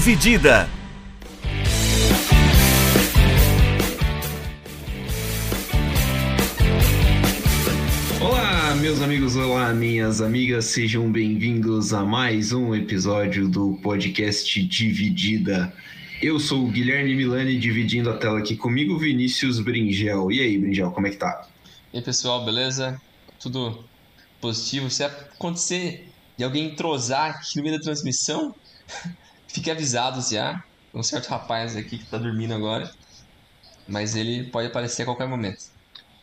Dividida. Olá, meus amigos, olá, minhas amigas, sejam bem-vindos a mais um episódio do podcast Dividida. Eu sou o Guilherme Milani, dividindo a tela aqui comigo, Vinícius Bringel. E aí, Bringel, como é que tá? E aí, pessoal, beleza? Tudo positivo? Se acontecer de alguém entrosar aqui no meio da transmissão, fique avisados já. Um certo rapaz aqui que tá dormindo agora, mas ele pode aparecer a qualquer momento.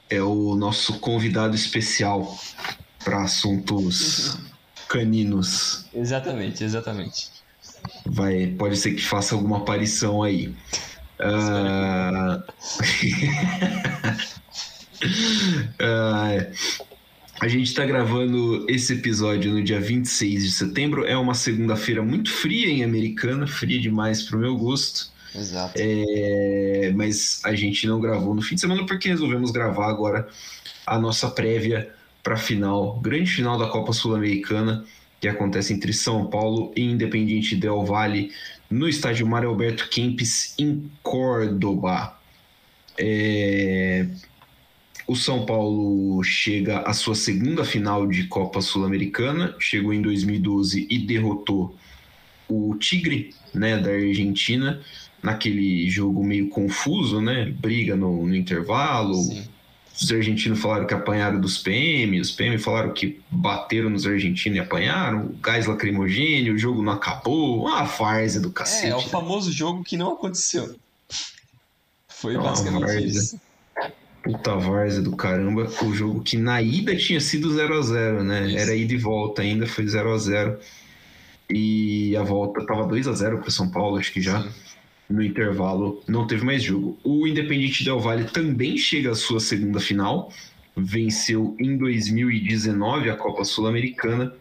É o nosso convidado especial para assuntos caninos. Exatamente, exatamente. Vai, pode ser que faça alguma aparição aí. Uh... uh, a gente está gravando esse episódio no dia 26 de setembro. É uma segunda-feira muito fria em Americana, fria demais para o meu gosto. Exato. É, mas a gente não gravou no fim de semana porque resolvemos gravar agora a nossa prévia para a final, grande final da Copa Sul-Americana, que acontece entre São Paulo e Independiente Del Valle, no estádio Mário Alberto Kempis, em Córdoba. É, o São Paulo chega à sua segunda final de Copa Sul-Americana, chegou em 2012 e derrotou o Tigre, né, da Argentina, naquele jogo meio confuso, né, briga no, no intervalo. Sim. Os argentinos falaram que apanharam dos PM, os PM falaram que bateram nos argentinos e apanharam, gás lacrimogênio, o jogo não acabou, uma farsa do cacete. É, é o famoso jogo que não aconteceu. Foi é basicamente isso. Puta várzea do caramba. O jogo que na ida tinha sido 0 a 0 né? Isso. Era ida e volta ainda, foi 0 a 0 E a volta tava 2 a 0 para São Paulo, acho que já. Sim. No intervalo não teve mais jogo. O Independente Del Valle também chega à sua segunda final. Venceu em 2019 a Copa Sul-Americana,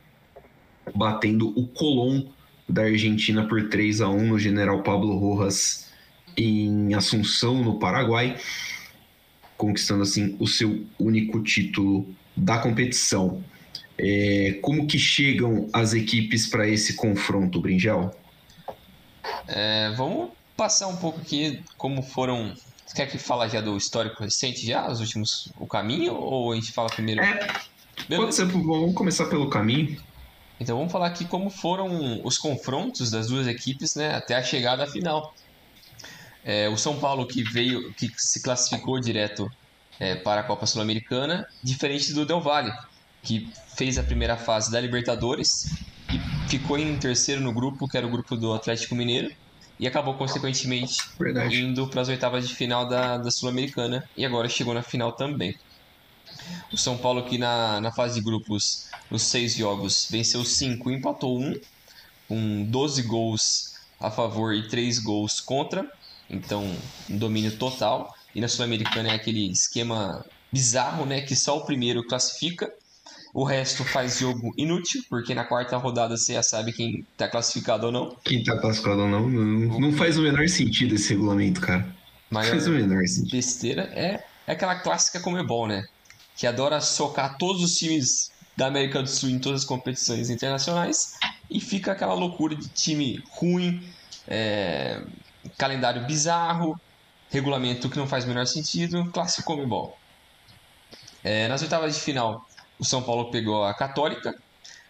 batendo o Colón da Argentina por 3 a 1 no General Pablo Rojas em Assunção, no Paraguai conquistando assim o seu único título da competição. É, como que chegam as equipes para esse confronto, Bringel? É, vamos passar um pouco aqui como foram. Você quer que fale já do histórico recente já, os últimos o caminho ou a gente fala primeiro? É, pode ser, vamos começar pelo caminho. Então vamos falar aqui como foram os confrontos das duas equipes, né, até a chegada à final. É, o São Paulo que veio, que se classificou direto é, para a Copa Sul-Americana, diferente do Del Valle, que fez a primeira fase da Libertadores e ficou em terceiro no grupo, que era o grupo do Atlético Mineiro, e acabou consequentemente Verdade. indo para as oitavas de final da, da Sul-Americana e agora chegou na final também. O São Paulo que na, na fase de grupos, nos seis jogos, venceu cinco, empatou um, com 12 gols a favor e 3 gols contra. Então, um domínio total. E na Sul-Americana é aquele esquema bizarro, né? Que só o primeiro classifica. O resto faz jogo inútil, porque na quarta rodada você já sabe quem tá classificado ou não. Quem tá classificado ou não. Não, não faz o menor sentido esse regulamento, cara. Maior faz o menor sentido. Besteira é, é aquela clássica como bom, né? Que adora socar todos os times da América do Sul em todas as competições internacionais e fica aquela loucura de time ruim, é, calendário bizarro, regulamento que não faz o menor sentido, clássico Comebol. É, nas oitavas de final, o São Paulo pegou a Católica.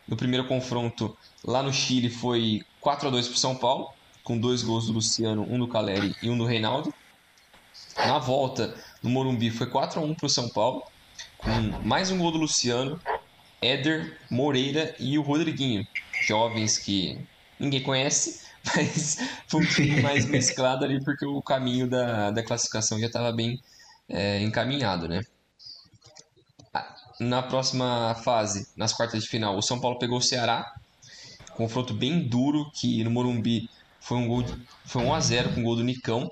No primeiro confronto, lá no Chile, foi 4 a 2 para São Paulo, com dois gols do Luciano, um do Caleri e um do Reinaldo. Na volta, no Morumbi, foi 4 a 1 para o São Paulo, com mais um gol do Luciano, Éder, Moreira e o Rodriguinho, jovens que ninguém conhece, mas foi um time mais mesclado ali porque o caminho da, da classificação já estava bem é, encaminhado, né? Na próxima fase, nas quartas de final, o São Paulo pegou o Ceará, confronto bem duro que no Morumbi foi um gol, foi 1 a 0 com o gol do Nicão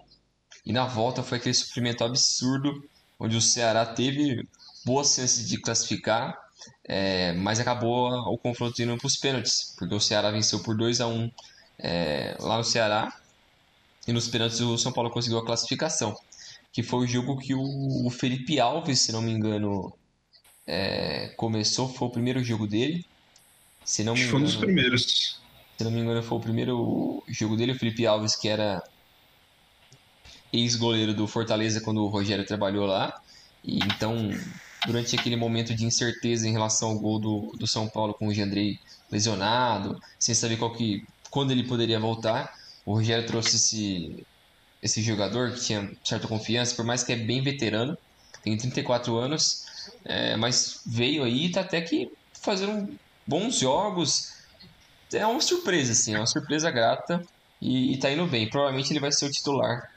e na volta foi aquele suprimento absurdo onde o Ceará teve boas chances de classificar, é, mas acabou o confronto indo para os pênaltis, porque o Ceará venceu por 2 a 1 é, lá no Ceará. E nos pênaltis o São Paulo conseguiu a classificação. Que foi o jogo que o, Felipe Alves, se não me engano, é, começou. Foi o primeiro jogo dele. Se não me engano, foi um dos primeiros. Se não me engano, foi o primeiro jogo dele, o Felipe Alves, que era ex-goleiro do Fortaleza quando o Rogério trabalhou lá. E então, durante aquele momento de incerteza em relação ao gol do, do São Paulo com o Jandrei lesionado, sem saber qual que, quando ele poderia voltar, o Rogério trouxe esse, esse jogador que tinha certa confiança, por mais que é bem veterano, tem 34 anos, é, mas veio aí e tá até que fazendo bons jogos. É uma surpresa, assim, é uma surpresa grata e, e tá indo bem. Provavelmente ele vai ser o titular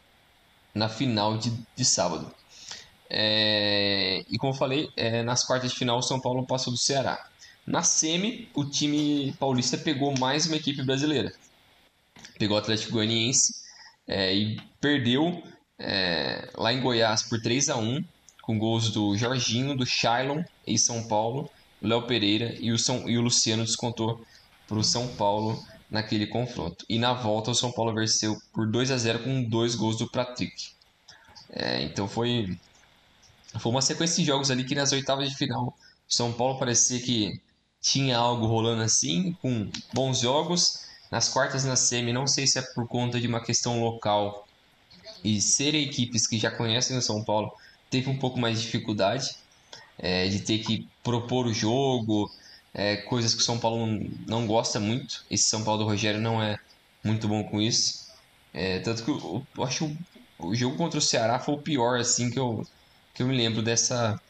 na final de, de sábado. É, e como eu falei, é, nas quartas de final o São Paulo passou do Ceará. Na semi, o time paulista pegou mais uma equipe brasileira. Pegou o Atlético Goianiense é, e perdeu é, lá em Goiás por 3 a 1 com gols do Jorginho, do Shailon em São Paulo, o Léo Pereira e o, São, e o Luciano descontou para o São Paulo naquele confronto. E na volta o São Paulo venceu por 2 a 0 com dois gols do Patrick. É, então foi foi uma sequência de jogos ali que nas oitavas de final São Paulo parecia que tinha algo rolando assim, com bons jogos. Nas quartas na semi, não sei se é por conta de uma questão local e serem equipes que já conhecem o São Paulo, teve um pouco mais de dificuldade é, de ter que propor o jogo, é, coisas que o São Paulo não gosta muito. Esse São Paulo do Rogério não é muito bom com isso. É, tanto que eu, eu acho que o, o jogo contra o Ceará foi o pior assim que eu, que eu me lembro dessa,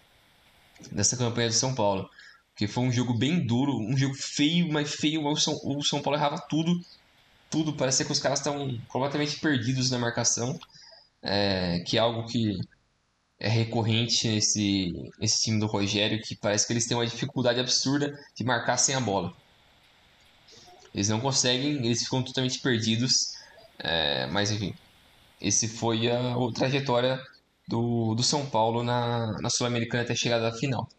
dessa campanha do São Paulo. Porque foi um jogo bem duro, um jogo feio, mas feio. O São, o São Paulo errava tudo. Tudo. Parecia que os caras estão completamente perdidos na marcação. É, que é algo que é recorrente nesse, nesse time do Rogério, que parece que eles têm uma dificuldade absurda de marcar sem a bola. Eles não conseguem, eles ficam totalmente perdidos. É, mas enfim, esse foi a, a trajetória do, do São Paulo na, na Sul-Americana até chegar à final.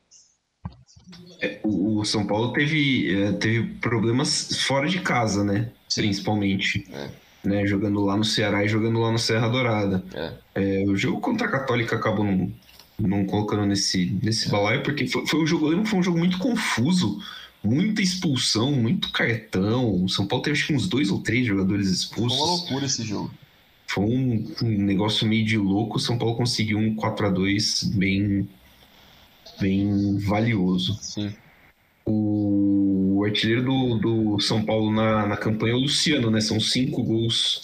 É, o São Paulo teve, é, teve problemas fora de casa, né? Sim. Principalmente. É né? Jogando lá no Ceará e jogando lá no Serra Dourada. É. É, o jogo contra a Católica acabou não, não colocando nesse, nesse é. balaio, porque foi, foi, um jogo, foi um jogo muito confuso. Muita expulsão, muito cartão. O São Paulo teve acho que uns dois ou três jogadores expulsos. Foi uma loucura esse jogo. Foi um, um negócio meio de louco. O São Paulo conseguiu um 4 a 2 bem, bem valioso. Sim. O artilheiro do, do São Paulo na, na campanha é o Luciano, né? São cinco gols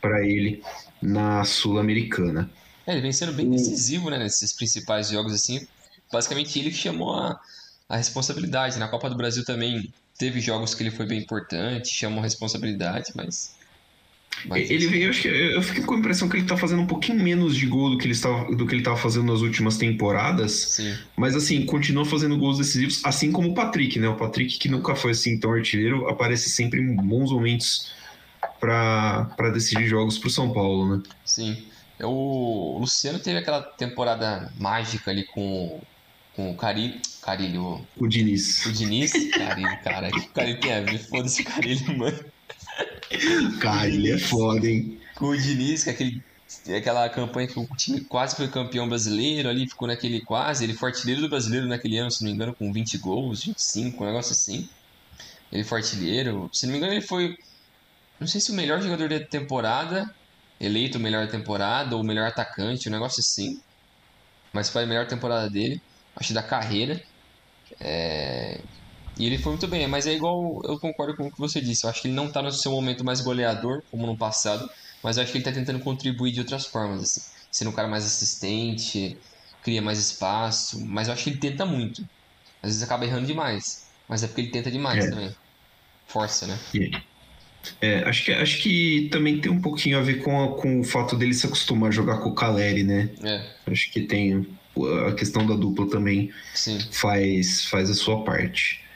para ele na Sul-Americana. É, ele vem sendo bem decisivo, né? Nesses principais jogos, assim. Basicamente ele que chamou a, a responsabilidade. Na Copa do Brasil também teve jogos que ele foi bem importante, chamou a responsabilidade, mas mas ele veio, eu acho que eu fiquei com a impressão que ele tá fazendo um pouquinho menos de gol do que ele estava, do que ele estava fazendo nas últimas temporadas. Sim. Mas assim, continua fazendo gols decisivos, assim como o Patrick, né? O Patrick que nunca foi assim tão artilheiro, aparece sempre em bons momentos para decidir jogos pro São Paulo, né? Sim. O Luciano teve aquela temporada mágica ali com, com o Carilho. Carilho. O Diniz. O Diniz? Carilho, cara. O Carilho tem a ver? Foda-se o Carilho, mano. Cara, ele é foda, hein? Com o Diniz, que é aquele, aquela campanha que o time quase foi campeão brasileiro ali, ficou naquele quase. Ele foi artilheiro do brasileiro naquele ano, se não me engano, com 20 gols, 25, um negócio assim. Ele foi artilheiro. Se não me engano, ele foi. Não sei se o melhor jogador da temporada, eleito o melhor da temporada, ou o melhor atacante, um negócio assim. Mas foi a melhor temporada dele, acho da carreira. É... E ele foi muito bem, mas é igual, eu concordo com o que você disse. Eu acho que ele não está no seu momento mais goleador, como no passado, mas eu acho que ele está tentando contribuir de outras formas, assim. Sendo um cara mais assistente, cria mais espaço, mas eu acho que ele tenta muito. Às vezes acaba errando demais, mas é porque ele tenta demais é. também. Força, né? É, acho que, acho que também tem um pouquinho a ver com, a, com o fato dele se acostumar a jogar com o Caleri, né? É. Acho que tem a questão da dupla também Sim. faz, faz a sua parte.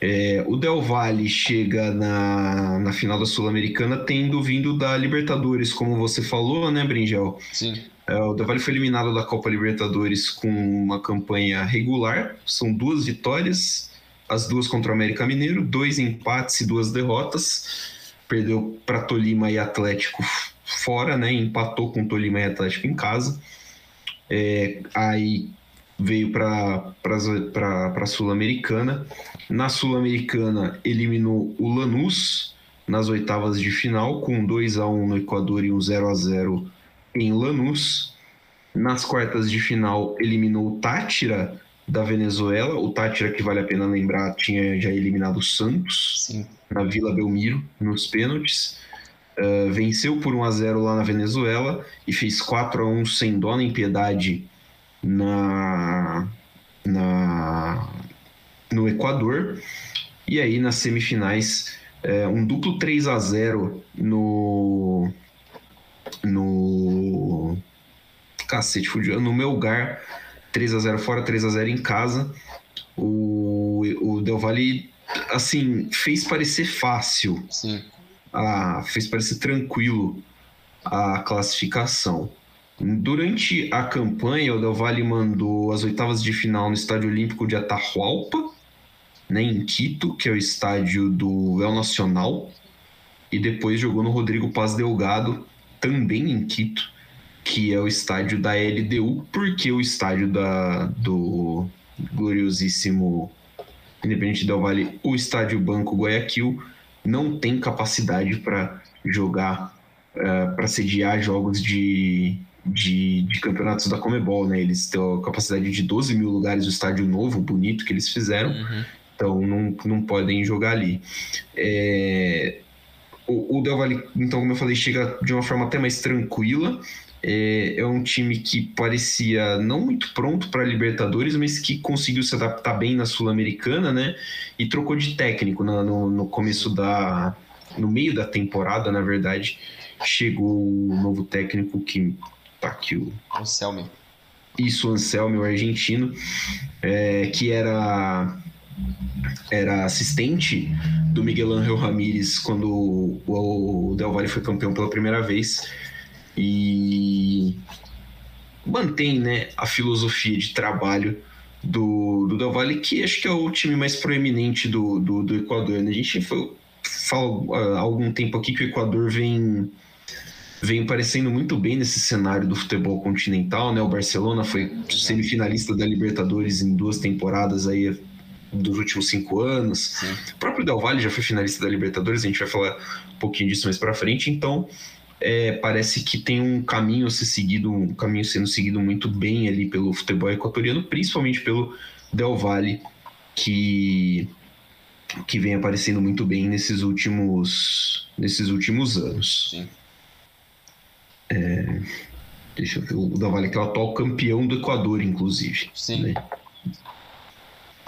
É, o Del Valle chega na, na final da Sul-Americana tendo vindo da Libertadores, como você falou, né, Bringel? Sim. É, o Del Valle foi eliminado da Copa Libertadores com uma campanha regular, são duas vitórias, as duas contra o América Mineiro, dois empates e duas derrotas. Perdeu para Tolima e Atlético fora, né? Empatou com Tolima e Atlético em casa. É, aí veio para a Sul-Americana. Na Sul-Americana, eliminou o Lanús nas oitavas de final, com 2 a 1 no Equador e um 0 a 0 em Lanús. Nas quartas de final, eliminou o Tátira da Venezuela. O Tátira, que vale a pena lembrar, tinha já eliminado o Santos Sim. na Vila Belmiro, nos pênaltis. Uh, venceu por 1 a 0 lá na Venezuela e fez 4 a 1 sem dó nem piedade na, na no Equador. E aí nas semifinais, é, um duplo 3 a 0 no no cacete, fudiu, no meu lugar 3 a 0 fora, 3 a 0 em casa. O, o Del Valle assim, fez parecer fácil. Sim. A, fez parecer tranquilo a classificação. Durante a campanha, o Del Valle mandou as oitavas de final no Estádio Olímpico de Atahualpa, né, em Quito, que é o estádio do El Nacional, e depois jogou no Rodrigo Paz Delgado, também em Quito, que é o estádio da LDU, porque o estádio da, do gloriosíssimo Independente Del Valle, o estádio Banco Guayaquil, não tem capacidade para jogar, uh, eh, para sediar jogos de, de, de, campeonatos da Comebol, né? Eles têm a capacidade de 12 mil lugares, o estádio novo, bonito que eles fizeram, uhum. então não, não podem jogar ali. É, o, o Del Valle, então, como eu falei, chega de uma forma até mais tranquila, é, é um time que parecia não muito pronto para a Libertadores, mas que conseguiu se adaptar bem na Sul-Americana, né? E trocou de técnico no, no, no começo da. no meio da temporada, na verdade. Chegou o novo técnico que. Tá aqui o. Anselmi. Isso, Anselmi, o argentino, é, que era era assistente do Miguel Ángel Ramírez quando o Del Valle foi campeão pela primeira vez e mantém né, a filosofia de trabalho do, do Del Valle, que acho que é o time mais proeminente do, do, do Equador. Né? A gente foi, fala há algum tempo aqui que o Equador vem vem parecendo muito bem nesse cenário do futebol continental, né? O Barcelona foi semifinalista da Libertadores em duas temporadas aí dos últimos cinco anos. Sim. O próprio Del Valle já foi finalista da Libertadores, a gente vai falar um pouquinho disso mais para frente. Então, é, parece que tem um caminho a ser seguido, um caminho sendo seguido muito bem ali pelo futebol equatoriano, principalmente pelo Del Valle, que, que vem aparecendo muito bem nesses últimos, nesses últimos anos. Sim. É, deixa eu ver, o Del Valle que é o atual campeão do Equador, inclusive. Sim. Né?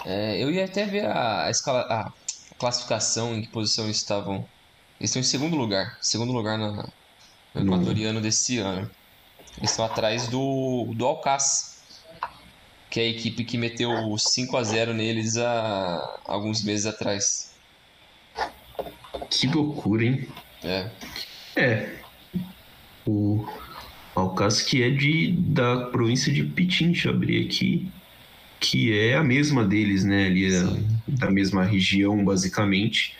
É, eu ia até ver a, a, escala, a classificação, em que posição estavam. Eles estão em segundo lugar. Segundo lugar na, o equatoriano desse ano. Eles estão atrás do, do Alcácer, que é a equipe que meteu 5 a 0 neles há alguns meses atrás. Que loucura, hein? É. É. O Alcácer que é de, da província de Pitincha, abri aqui, que é a mesma deles, né? Ali da mesma região, basicamente.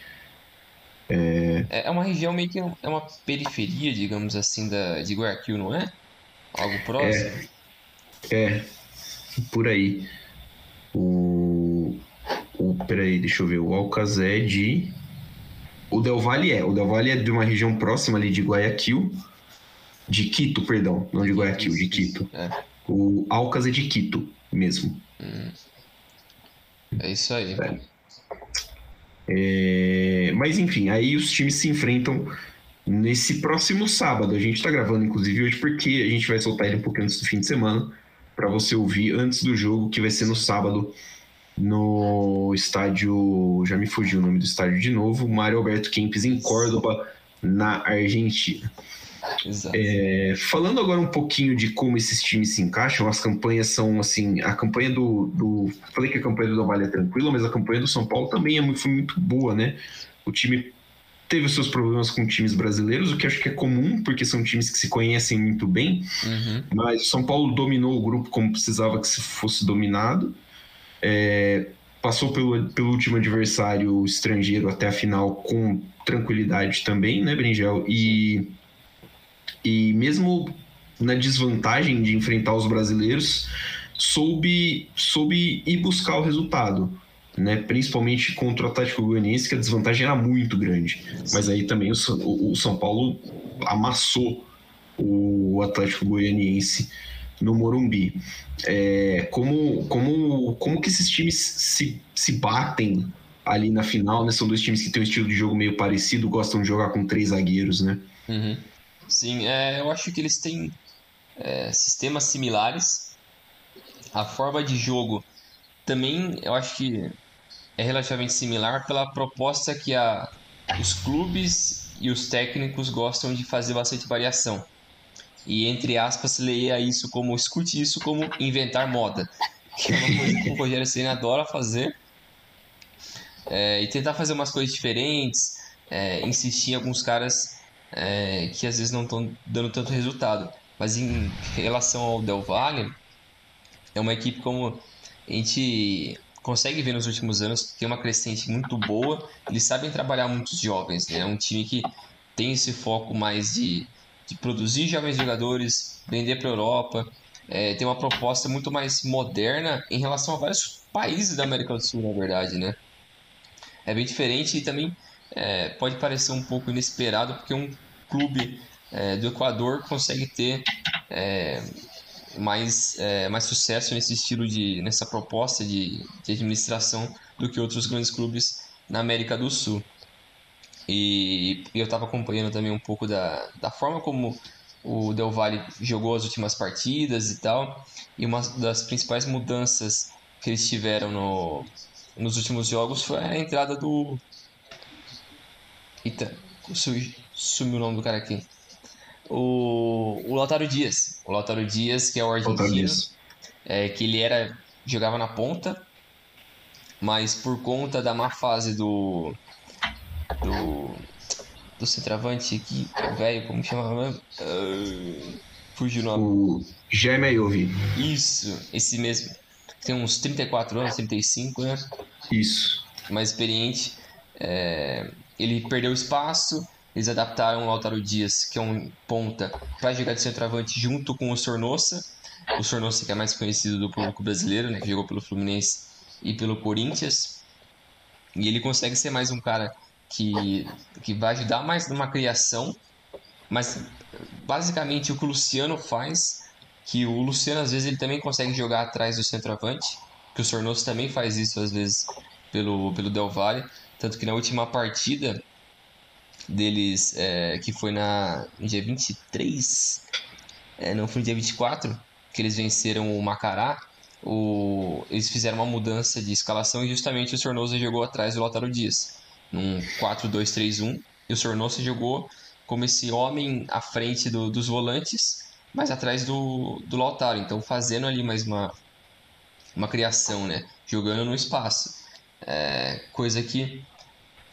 É... é uma região meio que é uma periferia, digamos assim, da, de Guayaquil, não é? Algo próximo? É, é por aí. O, o. Peraí, deixa eu ver. O Alcazé de. O Del Valle é. O Del Valle é de uma região próxima ali de Guayaquil. De Quito, perdão. Não de Guayaquil, de Quito. É. O Alcas é de Quito mesmo. Hum. É isso aí. É. É, mas enfim, aí os times se enfrentam nesse próximo sábado. A gente está gravando, inclusive, hoje, porque a gente vai soltar ele um pouquinho antes do fim de semana, para você ouvir antes do jogo, que vai ser no sábado, no estádio. Já me fugiu o nome do estádio de novo, Mário Alberto Kempes, em Córdoba, na Argentina. É, falando agora um pouquinho de como esses times se encaixam, as campanhas são assim, a campanha do, do falei que a campanha do Vale é tranquila, mas a campanha do São Paulo também é muito, foi muito boa, né? O time teve os seus problemas com times brasileiros, o que acho que é comum, porque são times que se conhecem muito bem, uhum. mas o São Paulo dominou o grupo como precisava que se fosse dominado, é, passou pelo, pelo último adversário estrangeiro até a final com tranquilidade também, né, Bringel? E e mesmo na desvantagem de enfrentar os brasileiros, soube, soube ir buscar o resultado. né? Principalmente contra o Atlético Goianiense, que a desvantagem era muito grande. Mas aí também o, o São Paulo amassou o Atlético Goianiense no Morumbi. É, como, como, como que esses times se, se batem ali na final, né? São dois times que têm um estilo de jogo meio parecido, gostam de jogar com três zagueiros, né? Uhum. Sim, é, eu acho que eles têm é, sistemas similares. A forma de jogo também, eu acho que é relativamente similar pela proposta que a, os clubes e os técnicos gostam de fazer bastante variação. E entre aspas, leia isso como, escute isso como inventar moda. Que é uma coisa que o Rogério Senna adora fazer. É, e tentar fazer umas coisas diferentes, é, insistir em alguns caras é, que às vezes não estão dando tanto resultado. Mas em relação ao Del Valle, é uma equipe como a gente consegue ver nos últimos anos que tem uma crescente muito boa. Eles sabem trabalhar muitos jovens, né? É um time que tem esse foco mais de, de produzir jovens jogadores, vender para a Europa. É, tem uma proposta muito mais moderna em relação a vários países da América do Sul, na verdade, né? É bem diferente e também é, pode parecer um pouco inesperado, porque um clube é, do Equador consegue ter é, mais, é, mais sucesso nesse estilo de nessa proposta de, de administração do que outros grandes clubes na América do Sul. E, e eu estava acompanhando também um pouco da, da forma como o Del Valle jogou as últimas partidas e tal. E uma das principais mudanças que eles tiveram no, nos últimos jogos foi a entrada do. Eita, sumiu o nome do cara aqui o, o Lautaro Dias. O Lautaro Dias, que é o argentino, é, que ele era jogava na ponta, mas por conta da má fase do do, do centroavante aqui, velho, como chamava? Uh, fugiu o nome. O Jaime Ayovi. Isso, esse mesmo. Tem uns 34 anos, 35, né? Isso. Mais experiente. É, ele perdeu espaço, eles adaptaram o Lautaro Dias, que é um ponta, para jogar de centroavante junto com o Sornosa. O Sornosa que é mais conhecido do público brasileiro, né, que jogou pelo Fluminense e pelo Corinthians. E ele consegue ser mais um cara que, que vai ajudar mais numa criação, mas basicamente o que o Luciano faz, que o Luciano às vezes ele também consegue jogar atrás do centroavante, que o Sornoso também faz isso às vezes pelo, pelo Del Valle, tanto que na última partida deles, é, que foi na, no dia 23, é, não foi no dia 24, que eles venceram o Macará, o, eles fizeram uma mudança de escalação e justamente o Sornosa jogou atrás do Lautaro Dias, num 4-2-3-1, e o Sornosa jogou como esse homem à frente do, dos volantes, mas atrás do, do Lautaro, então fazendo ali mais uma, uma criação, né? jogando no espaço. É, coisa que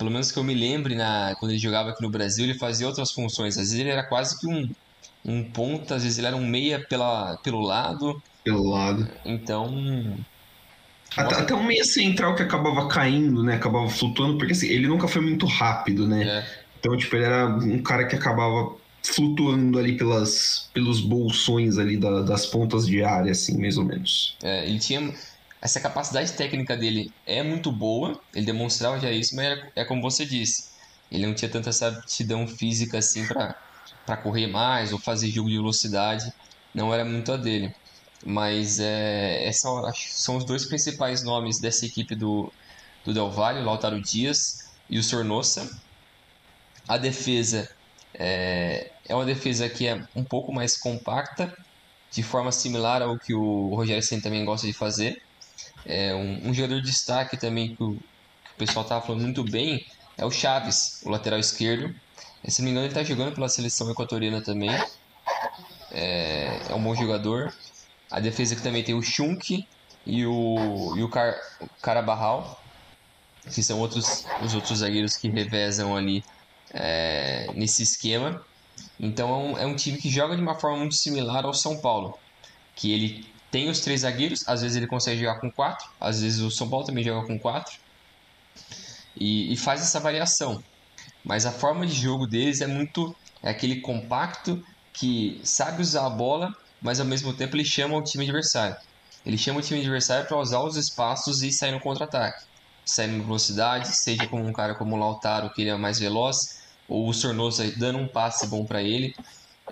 pelo menos que eu me lembre, na, quando ele jogava aqui no Brasil, ele fazia outras funções. Às vezes ele era quase que um, um ponta, às vezes ele era um meia pela, pelo lado. Pelo lado. Então. Até, até, um meia central que acabava caindo, né? Acabava flutuando, porque assim, ele nunca foi muito rápido, né? É. Então, tipo, ele era um cara que acabava flutuando ali pelas, pelos bolsões ali da, das pontas de área, assim, mais ou menos. É, ele tinha essa capacidade técnica dele é muito boa, ele demonstrava já isso, mas é, é como você disse, ele não tinha tanta essa aptidão física assim para correr mais ou fazer jogo de velocidade, não era muito a dele. Mas é, essa, são os dois principais nomes dessa equipe do, do Del Valle, o Lautaro Dias e o Sornosa. A defesa é, é uma defesa que é um pouco mais compacta, de forma similar ao que o Rogério Senna também gosta de fazer. É, um, um, jogador de destaque também que o, que o pessoal estava falando muito bem é o Chaves, o lateral esquerdo. É, se não me engano, ele está jogando pela seleção equatoriana também. É, é, um bom jogador. A defesa que também tem o Schunk e o, e o, Car, Carabarral, que são outros, os outros zagueiros que revezam ali é, nesse esquema. Então é um, é um time que joga de uma forma muito similar ao São Paulo, que ele tem os três zagueiros, às vezes ele consegue jogar com quatro, às vezes o São Paulo também joga com quatro. E, e faz essa variação. Mas a forma de jogo deles é muito. É aquele compacto que sabe usar a bola, mas ao mesmo tempo ele chama o time adversário. Ele chama o time adversário para usar os espaços e sair no contra-ataque. saindo em velocidade, seja como um cara como o Lautaro, que ele é mais veloz, ou o Sornosa dando um passe bom para ele.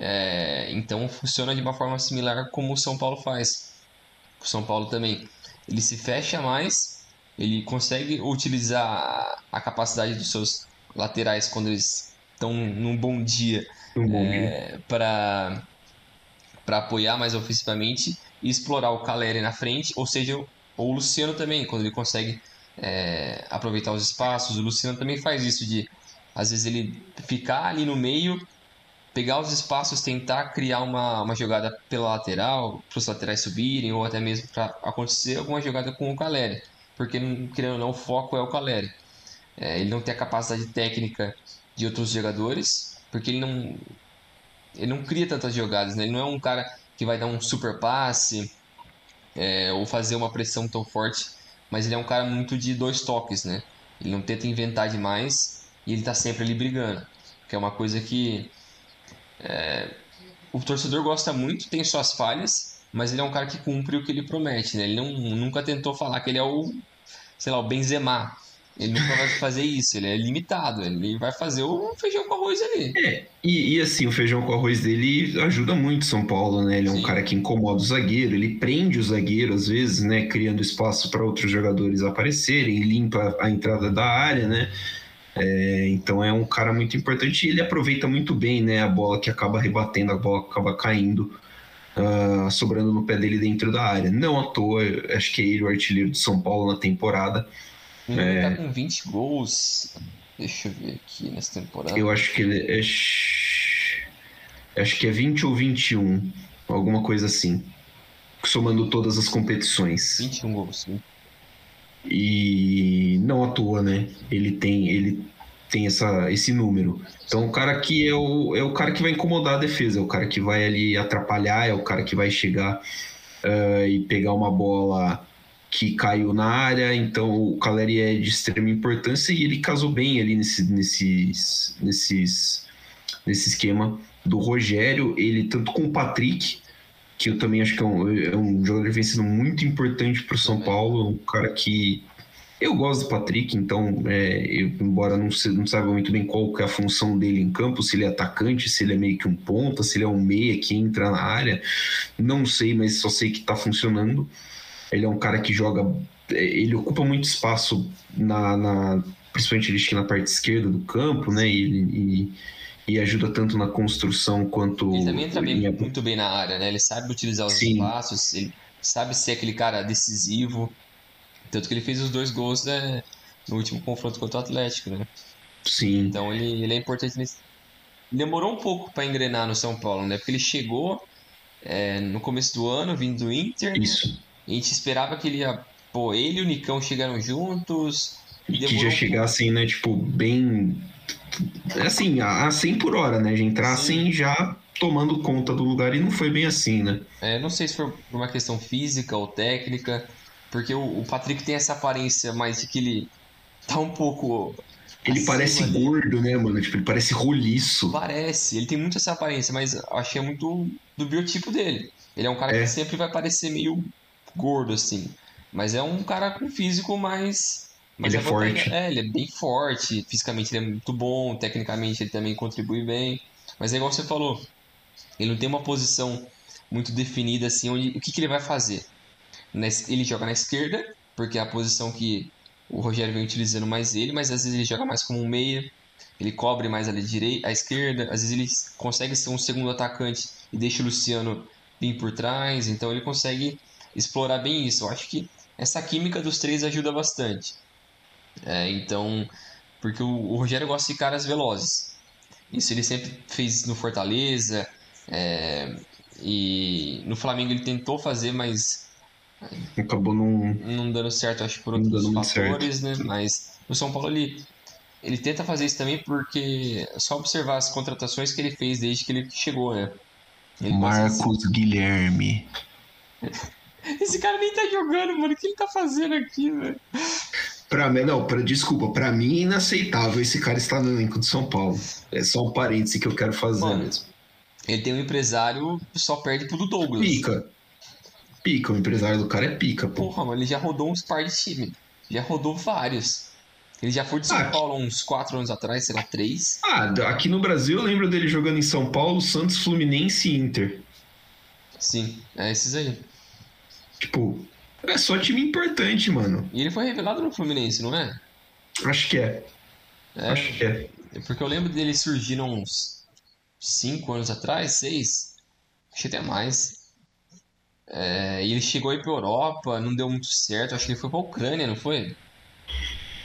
É, então funciona de uma forma similar como o São Paulo faz. O São Paulo também. Ele se fecha mais, ele consegue utilizar a capacidade dos seus laterais quando eles estão num bom dia, é, para apoiar mais ofensivamente e explorar o Caleri na frente, ou seja, ou o Luciano também, quando ele consegue é, aproveitar os espaços. O Luciano também faz isso de, às vezes, ele ficar ali no meio, pegar os espaços, tentar criar uma, uma jogada pela lateral, para os laterais subirem, ou até mesmo para acontecer alguma jogada com o Caleri. Porque, querendo ou não, o foco é o Caleri. É, ele não tem a capacidade técnica de outros jogadores, porque ele não, ele não cria tantas jogadas, né? Ele não é um cara que vai dar um super passe é, ou fazer uma pressão tão forte mas ele é um cara muito de dois toques, né? Ele não tenta inventar demais e ele tá sempre ali brigando, que é uma coisa que é, o torcedor gosta muito, tem suas falhas, mas ele é um cara que cumpre o que ele promete, né? Ele não, nunca tentou falar que ele é o, sei lá, o Benzema, ele nunca vai fazer isso, ele é limitado, ele vai fazer o feijão com arroz ali. É, e, e assim, o feijão com arroz dele ajuda muito São Paulo, né? Ele é um Sim. cara que incomoda o zagueiro, ele prende o zagueiro às vezes, né? Criando espaço para outros jogadores aparecerem, limpa a entrada da área, né? É, então é um cara muito importante e ele aproveita muito bem, né? A bola que acaba rebatendo, a bola acaba caindo. Uh, sobrando no pé dele dentro da área. Não à toa, acho que é ele o artilheiro de São Paulo na temporada. Ele é... tá com 20 gols. Deixa eu ver aqui nessa temporada. Eu acho que ele é. Acho que é 20 ou 21. Alguma coisa assim. Somando todas as competições. 21 gols, sim. E não à toa, né? Ele tem, ele tem essa, esse número. Então o cara que é o, é o cara que vai incomodar a defesa, é o cara que vai ali atrapalhar, é o cara que vai chegar uh, e pegar uma bola que caiu na área, então o Caleri é de extrema importância e ele casou bem ali nesse, nesses, nesses, nesse esquema do Rogério, ele tanto com o Patrick, que eu também acho que é um, é um jogador que vem sendo muito importante para o São Paulo, um cara que eu gosto do Patrick, então, é, eu, embora não, se, não saiba muito bem qual é a função dele em campo, se ele é atacante, se ele é meio que um ponta, se ele é um meia que entra na área, não sei, mas só sei que está funcionando. Ele é um cara que joga. É, ele ocupa muito espaço na, na principalmente ele na parte esquerda do campo, né? E, e, e, ajuda tanto na construção quanto. Ele também entra bem, muito bem na área, né? Ele sabe utilizar os Sim. espaços, ele sabe ser aquele cara decisivo. Tanto que ele fez os dois gols né, no último confronto contra o Atlético, né? Sim. Então ele, ele é importante nesse. Demorou um pouco para engrenar no São Paulo, né? Porque ele chegou é, no começo do ano, vindo do Inter. Isso. Né? A gente esperava que ele ia. Pô, ele e o Nicão chegaram juntos. E que já chegassem, né, tipo, bem. Assim, a 100 por hora, né? De entrassem Sim. já tomando conta do lugar e não foi bem assim, né? É, não sei se foi por uma questão física ou técnica, porque o, o Patrick tem essa aparência mais de que ele tá um pouco. Ele parece ali. gordo, né, mano? Tipo, ele parece roliço. Parece, ele tem muito essa aparência, mas achei muito do biotipo dele. Ele é um cara é. que sempre vai parecer meio gordo, assim. Mas é um cara com físico mais. Mais ele é forte. É, ele é bem forte. Fisicamente ele é muito bom. Tecnicamente ele também contribui bem. Mas é igual você falou. Ele não tem uma posição muito definida, assim, onde, o que, que ele vai fazer. Ele joga na esquerda, porque é a posição que o Rogério vem utilizando mais ele, mas às vezes ele joga mais como um meia, ele cobre mais ali direita, à esquerda, às vezes ele consegue ser um segundo atacante e deixa o Luciano vir por trás, então ele consegue explorar bem isso. Eu acho que essa química dos três ajuda bastante. É, então, porque o, o, Rogério gosta de caras velozes. Isso ele sempre fez no Fortaleza. É, e no Flamengo ele tentou fazer, mas acabou não, não dando certo, acho por outros fatores, né? Mas no São Paulo ele, ele tenta fazer isso também porque é só observar as contratações que ele fez desde que ele chegou, né? Ele Marcos Guilherme. Esse cara nem tá jogando, mano. O que ele tá fazendo aqui, velho? Pra mim, não, pra, desculpa, pra mim é inaceitável esse cara estar no elenco de São Paulo. É só um parêntese que eu quero fazer mano, mesmo. Ele tem um empresário só perde pro do Douglas. Pica. Pica, o empresário do cara é pica, pô. Porra, mano, ele já rodou uns par de time. já rodou vários. Ele já foi de São ah, Paulo uns 4 anos atrás, sei lá, 3. Ah, aqui no Brasil eu lembro dele jogando em São Paulo, Santos, Fluminense e Inter. Sim, é esses aí. Tipo, é só time importante, mano. E ele foi revelado no Fluminense, não é? Acho que é. é Acho que é. Porque eu lembro dele surgindo uns 5 anos atrás, 6. Acho que até mais. É, e ele chegou aí pra Europa, não deu muito certo. Acho que ele foi pra Ucrânia, não foi?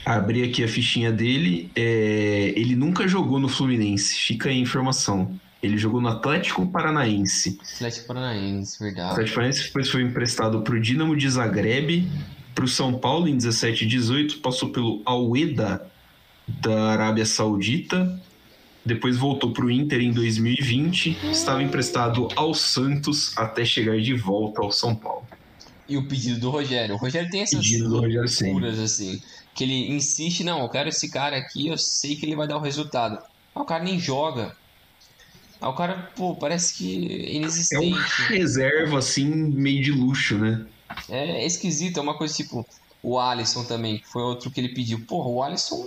Abri aqui a fichinha dele. É... Ele nunca jogou no Fluminense, fica aí a informação. Ele jogou no Atlético Paranaense. Atlético Paranaense, verdade. Atlético Paranaense depois foi emprestado para o Dinamo de Zagreb, para o São Paulo em 17 e 18, passou pelo Al-Eda da Arábia Saudita, depois voltou para o Inter em 2020, estava emprestado ao Santos até chegar de volta ao São Paulo. E o pedido do Rogério. O Rogério tem essas pedido loucuras, assim que ele insiste, não, eu quero esse cara aqui, eu sei que ele vai dar o resultado. Ah, o cara nem joga. Ah, o cara, pô, parece que é inexistente. É uma reserva, assim, meio de luxo, né? É, é esquisito, é uma coisa tipo o Alisson também, que foi outro que ele pediu. Porra, o Alisson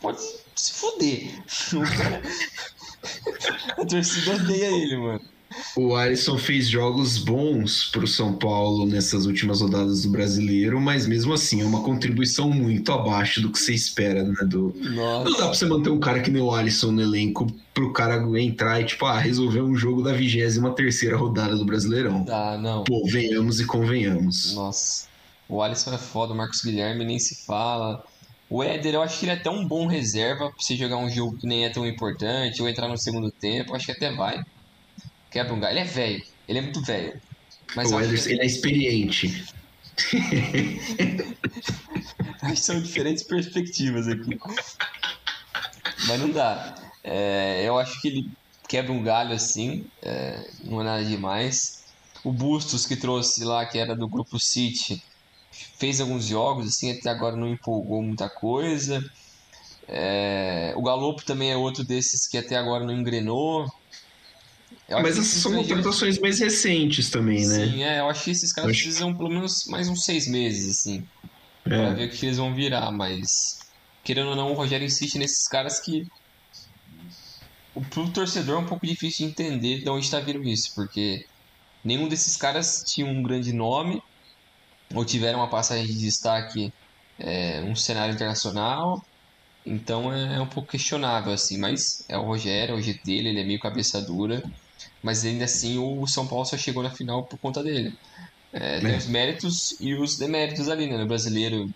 pode se fuder. A torcida odeia ele, mano. O Alisson fez jogos bons para o São Paulo nessas últimas rodadas do Brasileiro, mas mesmo assim é uma contribuição muito abaixo do que você espera, né? Do... Não dá para você manter um cara que nem o Alisson no elenco para o cara entrar e, tipo, ah, resolver um jogo da 23 terceira rodada do Brasileirão. Ah, não. Pô, venhamos e convenhamos. Nossa. O Alisson é foda, o Marcos Guilherme nem se fala. O Éder, eu acho que ele é tão bom reserva pra você jogar um jogo que nem é tão importante, ou entrar no segundo tempo, acho que até vai quebra um galho. Ele é velho, ele é muito velho. Mas o Ederson, ele é experiente. Acho que são diferentes perspectivas aqui. Mas não dá. É, eu acho que ele quebra um galho assim, é, não é nada demais. O Bustos que trouxe lá, que era do grupo City, fez alguns jogos, assim, até agora não empolgou muita coisa. É, o Galopo também é outro desses que até agora não engrenou. Mas essas são contratações mais recentes também, né? Sim, é, eu acho que esses caras acho... precisam pelo menos mais uns seis meses, assim, é. pra ver o que eles vão virar, mas querendo ou não, o Rogério insiste nesses caras que pro torcedor é um pouco difícil de entender de onde está vindo isso, porque nenhum desses caras tinha um grande nome ou tiveram uma passagem de destaque é, um cenário internacional, então é, é um pouco questionável assim, mas é o Rogério, é o jeito dele, ele é meio cabeça dura mas ainda assim o São Paulo só chegou na final por conta dele. É, tem é. os méritos e os deméritos ali, né? No brasileiro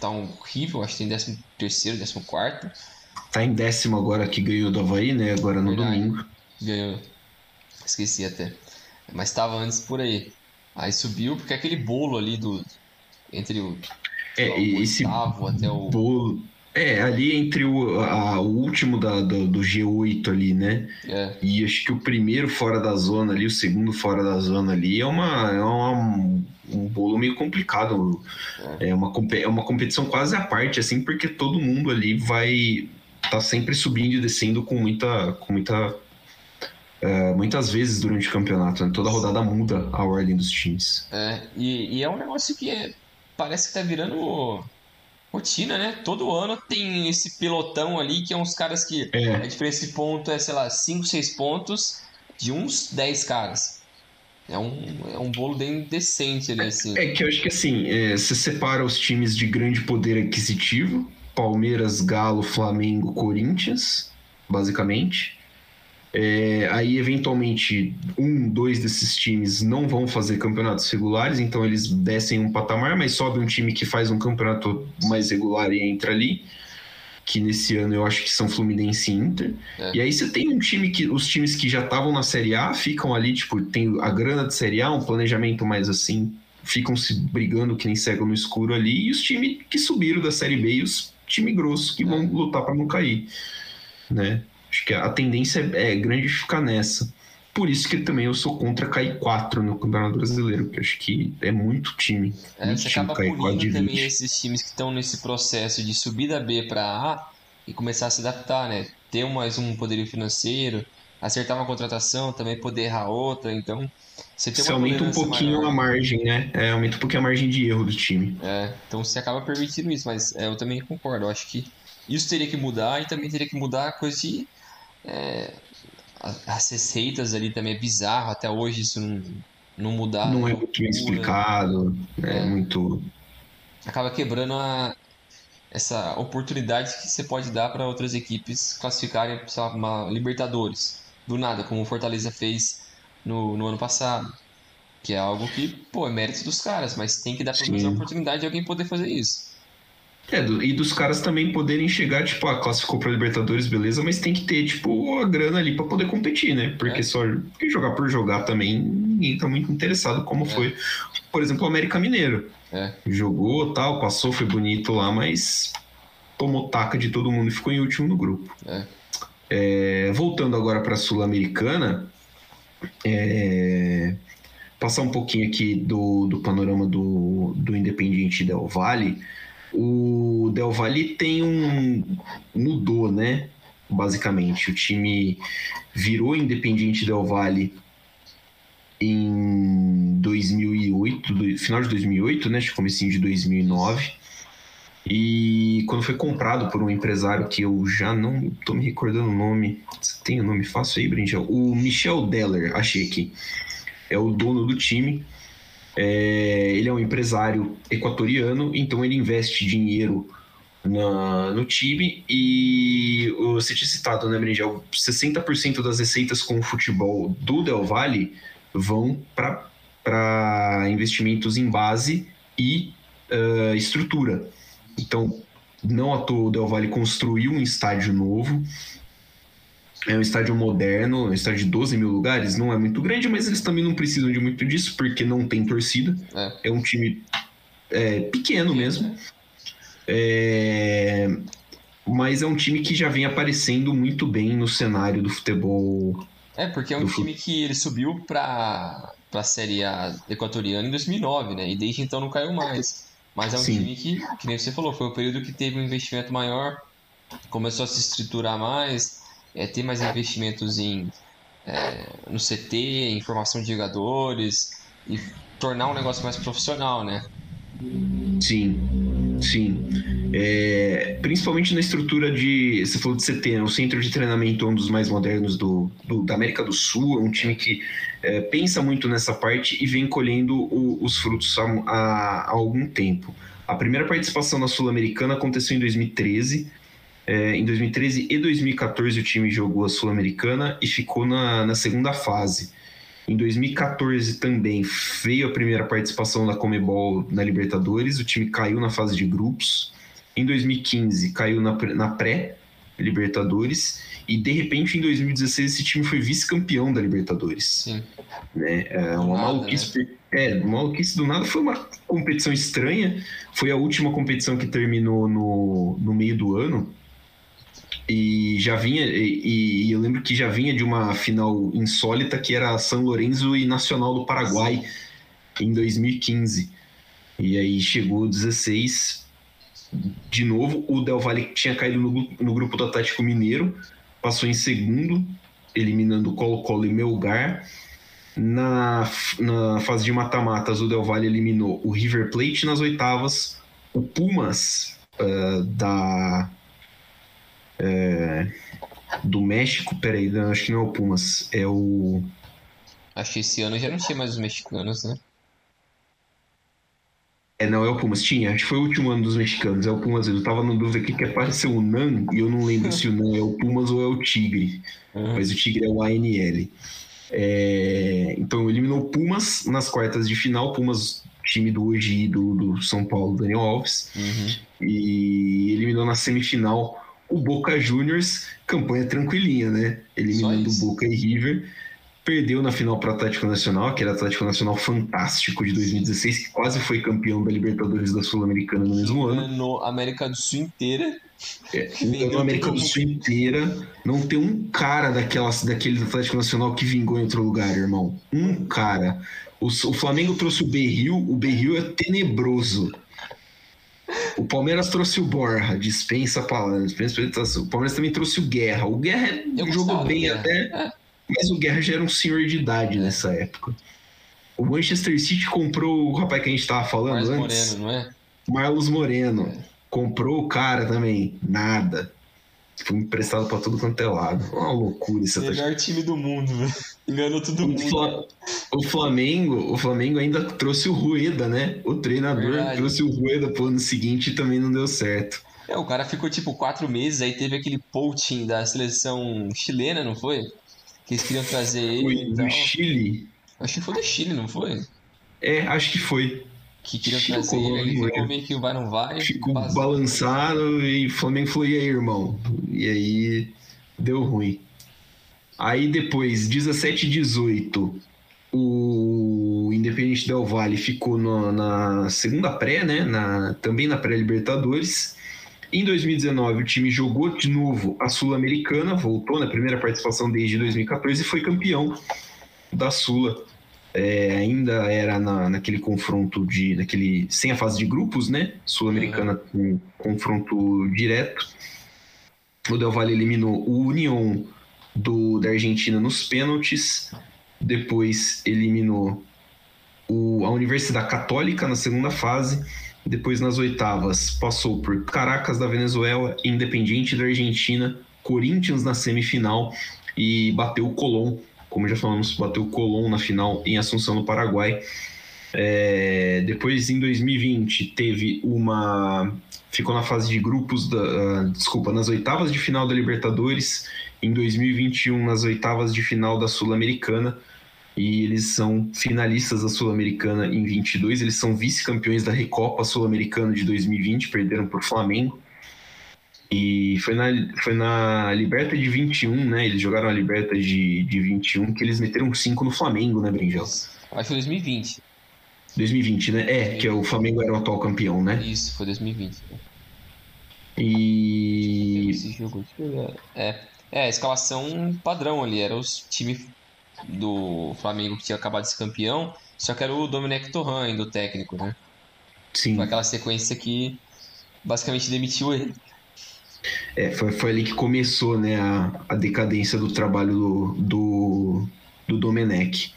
tá um horrível, acho que tem 13 terceiro, 14 quarto. Tá em décimo agora que ganhou do Havaí, né? Agora no Verdade. domingo. Ganhou. Esqueci até. Mas estava antes por aí. Aí subiu porque aquele bolo ali do. Entre o. É, o esse até o. Bolo é, ali entre o, a, o último da, do, do, G8 ali, né? É. E acho que o primeiro fora da zona ali, o segundo fora da zona ali é uma, é uma um bolo meio complicado. É. é uma, é uma competição quase à parte, assim, porque todo mundo ali vai tá sempre subindo e descendo com muita, com muita é, muitas vezes durante o campeonato, né? toda rodada muda a ordem dos times. É, e, e é um negócio que parece que tá virando rotina, né? Todo ano tem esse pelotão ali, que é uns caras que é. a diferença de ponto é, sei lá, 5, 6 pontos de uns 10 caras. É um, é um bolo bem decente ali, assim. É, é que eu acho que assim, é, você separa os times de grande poder aquisitivo, Palmeiras, Galo, Flamengo, Corinthians, basicamente. É, aí, eventualmente, um, dois desses times não vão fazer campeonatos regulares, então eles descem um patamar, mas sobe um time que faz um campeonato mais regular e entra ali. Que nesse ano eu acho que são Fluminense e Inter. É. E aí você tem um time que. Os times que já estavam na Série A ficam ali, tipo, tem a grana de Série A, um planejamento mais assim, ficam se brigando que nem cego no escuro ali, e os times que subiram da Série B e os time grosso que é. vão lutar para não cair. Né? Acho que a tendência é, é grande ficar nessa. Por isso que também eu sou contra cair 4 no Campeonato Brasileiro, porque acho que é muito time. É, muito você time acaba punindo também esses times que estão nesse processo de subir da B para A e começar a se adaptar, né? Ter mais um poderio financeiro, acertar uma contratação, também poder errar outra, então você, você aumenta um pouquinho maior. a margem, né? É, aumenta um pouquinho a margem de erro do time. É, então você acaba permitindo isso, mas é, eu também concordo. Eu acho que isso teria que mudar e também teria que mudar a coisa de. É, as receitas ali também é bizarro, até hoje isso não, não mudar. Não é muito bem explicado, é, é muito. Acaba quebrando a, essa oportunidade que você pode dar para outras equipes classificarem para uma Libertadores. Do nada, como o Fortaleza fez no, no ano passado. Que é algo que, pô, é mérito dos caras, mas tem que dar pelo menos a oportunidade de alguém poder fazer isso. É, e dos caras também poderem chegar, tipo, ah, classificou pra Libertadores, beleza, mas tem que ter, tipo, a grana ali para poder competir, né? Porque é. só porque jogar por jogar também ninguém tá muito interessado, como é. foi, por exemplo, o América Mineiro. É. Jogou tal, passou, foi bonito lá, mas tomou taca de todo mundo e ficou em último no grupo. É. É, voltando agora para a Sul-Americana, é, passar um pouquinho aqui do, do panorama do, do Independiente Del Valle. O Del Valle tem um. mudou, né? Basicamente. O time virou Independiente Del Valle em 2008, final de 2008, né? Acho que comecinho de 2009. E quando foi comprado por um empresário que eu já não estou me recordando o nome, você tem o nome fácil aí, Brinjel? O Michel Deller, achei aqui. É o dono do time. É, ele é um empresário equatoriano, então ele investe dinheiro na, no time e você tinha citado, né, Brinjel? 60% das receitas com o futebol do Del Valle vão para investimentos em base e uh, estrutura. Então, não à toa o Del Valle construiu um estádio novo. É um estádio moderno, um estádio de 12 mil lugares, não é muito grande, mas eles também não precisam de muito disso, porque não tem torcida. É, é um time é, pequeno mesmo. É, mas é um time que já vem aparecendo muito bem no cenário do futebol. É, porque é um time que ele subiu para a Série A equatoriana em 2009, né? E desde então não caiu mais. Mas é um Sim. time que, que nem você falou, foi o período que teve um investimento maior, começou a se estruturar mais, é, ter mais investimentos em, é, no CT, em formação de jogadores e tornar um negócio mais profissional, né? Sim, sim. É, principalmente na estrutura de. Você falou de CT, né? o centro de treinamento é um dos mais modernos do, do da América do Sul, é um time que é, pensa muito nessa parte e vem colhendo o, os frutos há, há, há, algum tempo. A primeira participação na Sul-Americana aconteceu em 2013. É, em 2013 e 2014 o time jogou a Sul-Americana e ficou na, na segunda fase. Em 2014 também veio a primeira participação da Comebol na Libertadores, o time caiu na fase de grupos. Em 2015 caiu na, na pré-Libertadores e de repente, em 2016, esse time foi vice-campeão da Libertadores. Sim. Né? É uma nada, maluquice. Né? É, maluquice do nada. Foi uma competição estranha. Foi a última competição que terminou no, no meio do ano. E já vinha. E, e, eu lembro que já vinha de uma final insólita que era São Lourenço e Nacional do Paraguai em 2015. E aí chegou 16. De novo, o Del Valle tinha caído no, no grupo do Atlético Mineiro passou em segundo, eliminando Colo-Colo e Melgar. Na, na fase de mata-matas, o Del Valle eliminou o River Plate nas oitavas, o Pumas uh, da é, do México, peraí, não, acho que não é o Pumas, é o. Acho que esse ano já não tinha mais os mexicanos, né? É, não, é o Pumas. Tinha, acho que foi o último ano dos mexicanos. É o Pumas. Eu tava no dúvida aqui que apareceu o NAN e eu não lembro se o NAN é o Pumas ou é o Tigre. Uhum. Mas o Tigre é o ANL. É, então eliminou o Pumas nas quartas de final. Pumas, time do hoje do, do São Paulo, Daniel Alves. Uhum. E eliminou na semifinal o Boca Juniors. Campanha tranquilinha, né? Eliminando o Boca e River perdeu na final para o Atlético Nacional, aquele Atlético Nacional fantástico de 2016, que quase foi campeão da Libertadores da Sul-Americana no mesmo ano. No América do Sul inteira. É, na América do Sul inteira, não tem um cara daquela, daquele Atlético Nacional que vingou em outro lugar, irmão. Um cara. O, o Flamengo trouxe o Berril, o Berril é tenebroso. O Palmeiras trouxe o Borja, dispensa palavras. O Palmeiras também trouxe o Guerra. O Guerra jogou bem até. É Mas o Guerra já era um senhor de idade nessa época. O Manchester City comprou o rapaz que a gente tava falando Marlos antes. Moreno, não é? Marlos Moreno. Comprou o cara também. Nada. Foi emprestado pra tudo quanto é lado. Uma loucura isso. Melhor time do mundo, velho. Enganou todo O, mundo. Fla- o Flamengo, o Flamengo ainda trouxe o Rueda, né? O treinador Verdade. trouxe o Rueda pro ano seguinte e também não deu certo. É, o cara ficou tipo quatro meses, aí teve aquele poaching da seleção chilena, não foi? Que eles queriam trazer ele Foi tal. Chile. Acho que foi do Chile, não foi? É, acho que foi. Que queriam Chile trazer ele, ele Colômbia? ficou meio que vai, não vai. Ficou vazou. balançado e o Flamengo falou: e aí, irmão? E aí deu ruim. Aí depois, 17 e 18, o Independente Del Valle ficou no- na segunda pré, né? Na, também na pré-Libertadores. Em 2019, o time jogou de novo a Sul-Americana, voltou na primeira participação desde 2014 e foi campeão da Sula. É, ainda era na, naquele confronto de. Naquele, sem a fase de grupos, né? Sul-Americana com confronto direto. O Del Valle eliminou o Union do, da Argentina nos pênaltis. Depois eliminou o, a Universidade Católica na segunda fase. Depois, nas oitavas, passou por Caracas da Venezuela, Independiente da Argentina, Corinthians na semifinal e bateu o Colón. Como já falamos, bateu o Colón na final em Assunção, no Paraguai. É, depois, em 2020, teve uma. Ficou na fase de grupos da. ah, desculpa, nas oitavas de final da Libertadores. Em 2021, nas oitavas de final da Sul-Americana. E eles são finalistas da Sul-Americana em 22. Eles são vice-campeões da Recopa Sul-Americana de 2020, perderam por Flamengo. E foi na, foi na Liberta de 21, né? Eles jogaram a Liberta de, de 21, que eles meteram 5 no Flamengo, né, Brinjel? Acho que foi 2020. 2020, né? É, que é o Flamengo era o atual campeão, né? Isso, foi 2020. E. Esse jogo, ver. É, é, a escalação padrão ali, era os times do Flamengo que tinha acabado de ser campeão, só que era o Domenech Torran ainda, o técnico, né? Sim, Foi aquela sequência que basicamente demitiu ele. É, foi, foi ali que começou né, a, a decadência do trabalho do, do, do Domenech.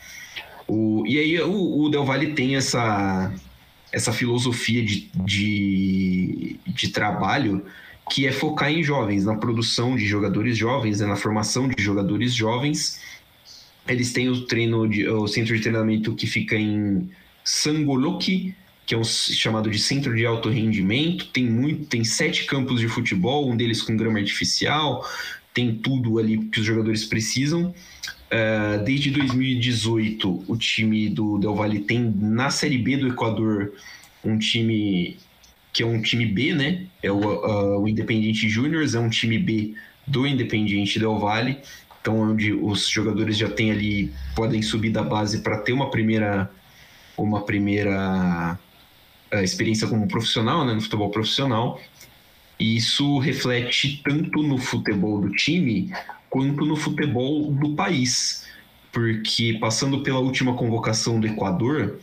O, e aí o, o Del Valle tem essa, essa filosofia de, de, de trabalho que é focar em jovens, na produção de jogadores jovens, né, na formação de jogadores jovens. Eles têm o treino de, o centro de treinamento que fica em Sangoloki, que é um chamado de centro de alto rendimento. Tem muito, tem sete campos de futebol, um deles com grama artificial. Tem tudo ali que os jogadores precisam. Ah, desde 2018, o time do Del Valle tem na Série B do Equador um time que é um time B, né? É o, ah, o Independiente Júniors, é um time B do Independiente Del Valle. Então, onde os jogadores já têm ali, podem subir da base para ter uma primeira, uma primeira experiência como profissional, né? No futebol profissional. E isso reflete tanto no futebol do time quanto no futebol do país. Porque passando pela última convocação do Equador,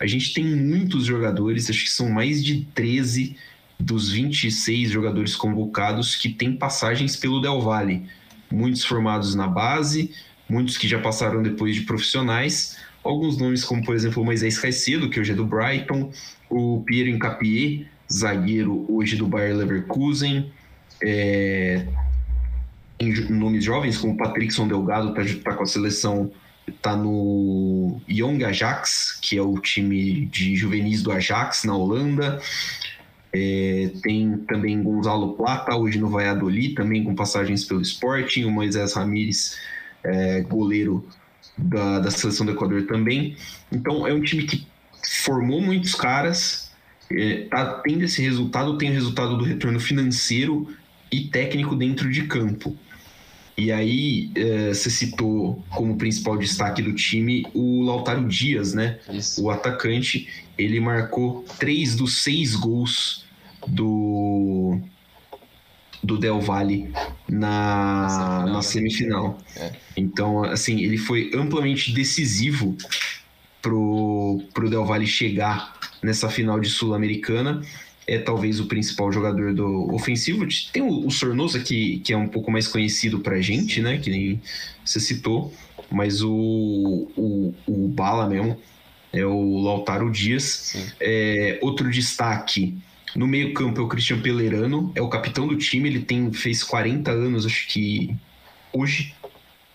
a gente tem muitos jogadores, acho que são mais de 13 dos 26 jogadores convocados que têm passagens pelo Del Valle. Muitos formados na base, muitos que já passaram depois de profissionais. Alguns nomes, como por exemplo o Moisés Caicedo, que hoje é do Brighton, o Piero Incapié, zagueiro hoje do Bayer Leverkusen. É, nomes jovens, como Patrickson Delgado, está com a seleção, está no Young Ajax, que é o time de juvenis do Ajax na Holanda. É, tem também Gonzalo Plata, hoje no Valladolid, também com passagens pelo Sporting. O Moisés Ramírez, é, goleiro da, da seleção do Equador também. Então é um time que formou muitos caras, é, tá tendo esse resultado, tem o resultado do retorno financeiro e técnico dentro de campo. E aí, é, você citou como principal destaque do time o Lautaro Dias, né? Isso. O atacante, ele marcou três dos seis gols do, do Del Valle na, semifinal, na né? semifinal. É. Então, assim, ele foi amplamente decisivo pro, pro Del Valle chegar nessa final de Sul-Americana. É talvez o principal jogador do ofensivo. Tem o, o Sornosa, que, que é um pouco mais conhecido pra gente, né? Que nem você citou. mas o, o, o Bala mesmo é o Lautaro Dias. É, outro destaque no meio-campo é o Christian Pelerano, é o capitão do time, ele tem fez 40 anos, acho que hoje,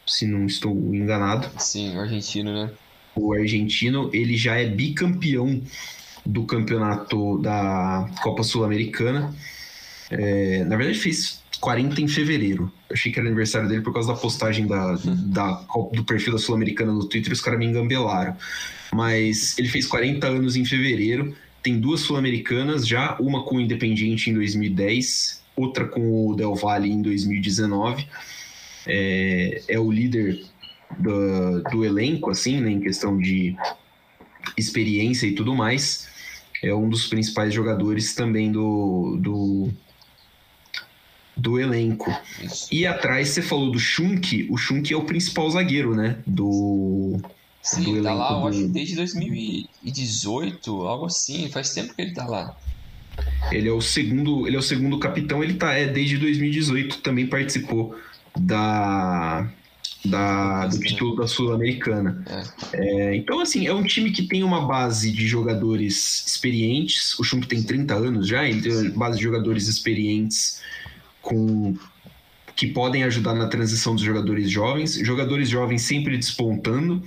se não estou enganado. Sim, o argentino, né? O argentino, ele já é bicampeão do campeonato da Copa Sul-Americana. É, na verdade, fez 40 em fevereiro. Eu achei que era aniversário dele por causa da postagem da, da, do perfil da Sul-Americana no Twitter e os caras me engambelaram. Mas ele fez 40 anos em fevereiro, tem duas Sul-Americanas já, uma com o Independiente em 2010, outra com o Del Valle em 2019. É, é o líder do, do elenco, assim, né, em questão de experiência e tudo mais. É um dos principais jogadores também do, do, do elenco. E atrás você falou do Schunk, o Schunk é o principal zagueiro, né? Do. Sim, tá lá, eu acho, desde 2018, algo assim, faz tempo que ele tá lá. Ele é o segundo, ele é o segundo capitão, ele tá é, desde 2018 também participou da da, do título da Sul-Americana. É. É, então, assim, é um time que tem uma base de jogadores experientes. O Chump tem 30 anos já, ele tem uma base de jogadores experientes com que podem ajudar na transição dos jogadores jovens. Jogadores jovens sempre despontando.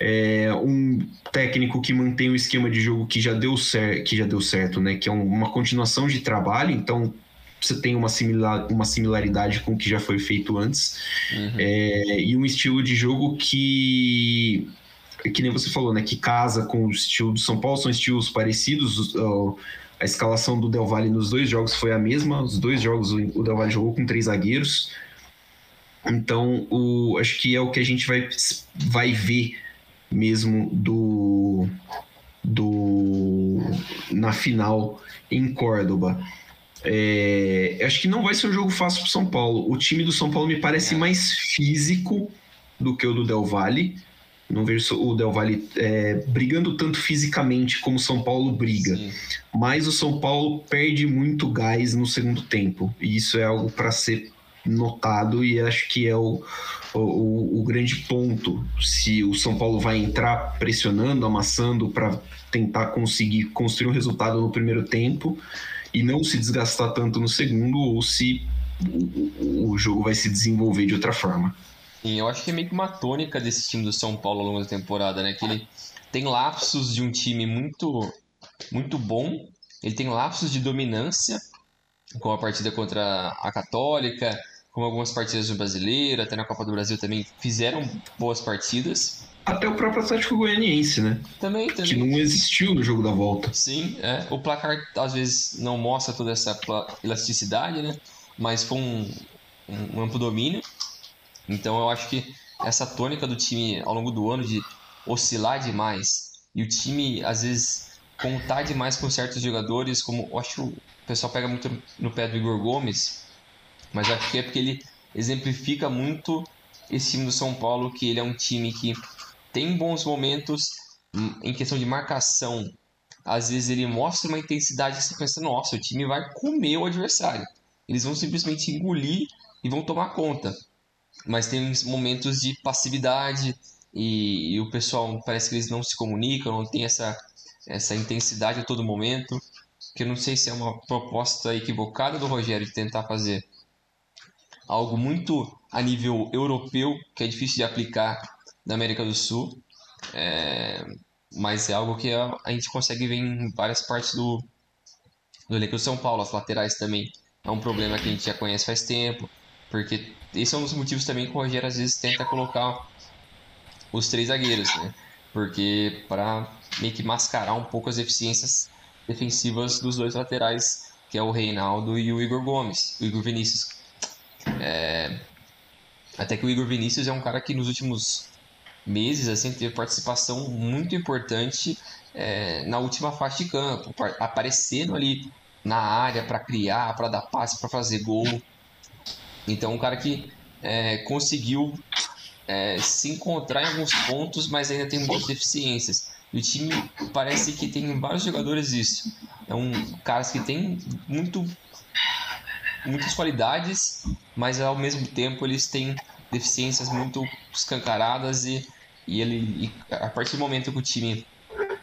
É, um técnico que mantém o esquema de jogo que já deu certo, que já deu certo, né? Que é um, uma continuação de trabalho. Então, você tem uma, similar, uma similaridade com o que já foi feito antes. Uhum. É, e um estilo de jogo que que nem você falou, né, que casa com o estilo do São Paulo, são estilos parecidos. A escalação do Del Valle nos dois jogos foi a mesma. Os dois jogos o Del Valle jogou com três zagueiros. Então, o, acho que é o que a gente vai, vai ver mesmo do, do na final em Córdoba. É, acho que não vai ser um jogo fácil para São Paulo. O time do São Paulo me parece é. mais físico do que o do Del Valle. Não vejo o Del Valle é, brigando tanto fisicamente como o São Paulo briga. Sim. Mas o São Paulo perde muito gás no segundo tempo. E isso é algo para ser notado e acho que é o, o, o, grande ponto. Se o São Paulo vai entrar pressionando, amassando para tentar conseguir construir um resultado no primeiro tempo e não se desgastar tanto no segundo, ou se o, o jogo vai se desenvolver de outra forma. Sim, eu acho que é meio que uma tônica desse time do São Paulo ao longo da temporada, né? Que ele tem lapsos de um time muito, muito bom, ele tem lapsos de dominância, como a partida contra a Católica, como algumas partidas no Brasileiro, até na Copa do Brasil também fizeram boas partidas. Até o próprio Atlético Goianiense, né? Também, também. Que não existiu no jogo da volta. Sim, é. O placar às vezes não mostra toda essa elasticidade, né? Mas foi um, um amplo domínio. Então eu acho que essa tônica do time ao longo do ano de oscilar demais e o time às vezes contar demais com certos jogadores, como eu acho pessoal pega muito no pé do Igor Gomes, mas acho que é porque ele exemplifica muito esse time do São Paulo, que ele é um time que tem bons momentos em questão de marcação. Às vezes ele mostra uma intensidade que você pensa, nossa, o time vai comer o adversário. Eles vão simplesmente engolir e vão tomar conta. Mas tem momentos de passividade e, e o pessoal parece que eles não se comunicam, não tem essa, essa intensidade a todo momento. Que eu não sei se é uma proposta equivocada do Rogério de tentar fazer algo muito a nível europeu, que é difícil de aplicar da América do Sul, é, mas é algo que a, a, gente consegue ver em várias partes do, do elenco do São Paulo. As laterais também é um problema que a gente já conhece faz tempo, porque esse é um dos motivos também que o Rogério às vezes tenta colocar os três zagueiros, né? Porque para meio que mascarar um pouco as deficiências defensivas dos dois laterais, que é o Reinaldo e o Igor Gomes, o Igor Vinícius. É... Até que o Igor Vinícius é um cara que nos últimos meses assim teve participação muito importante é, na última faixa de campo, aparecendo ali na área para criar, para dar passe, para fazer gol. Então, um cara que é, conseguiu é, se encontrar em alguns pontos, mas ainda tem muitas deficiências. E o time parece que tem vários jogadores isso. É um caras que tem muito muitas qualidades, mas ao mesmo tempo eles têm deficiências muito escancaradas e, e ele e a partir do momento que o time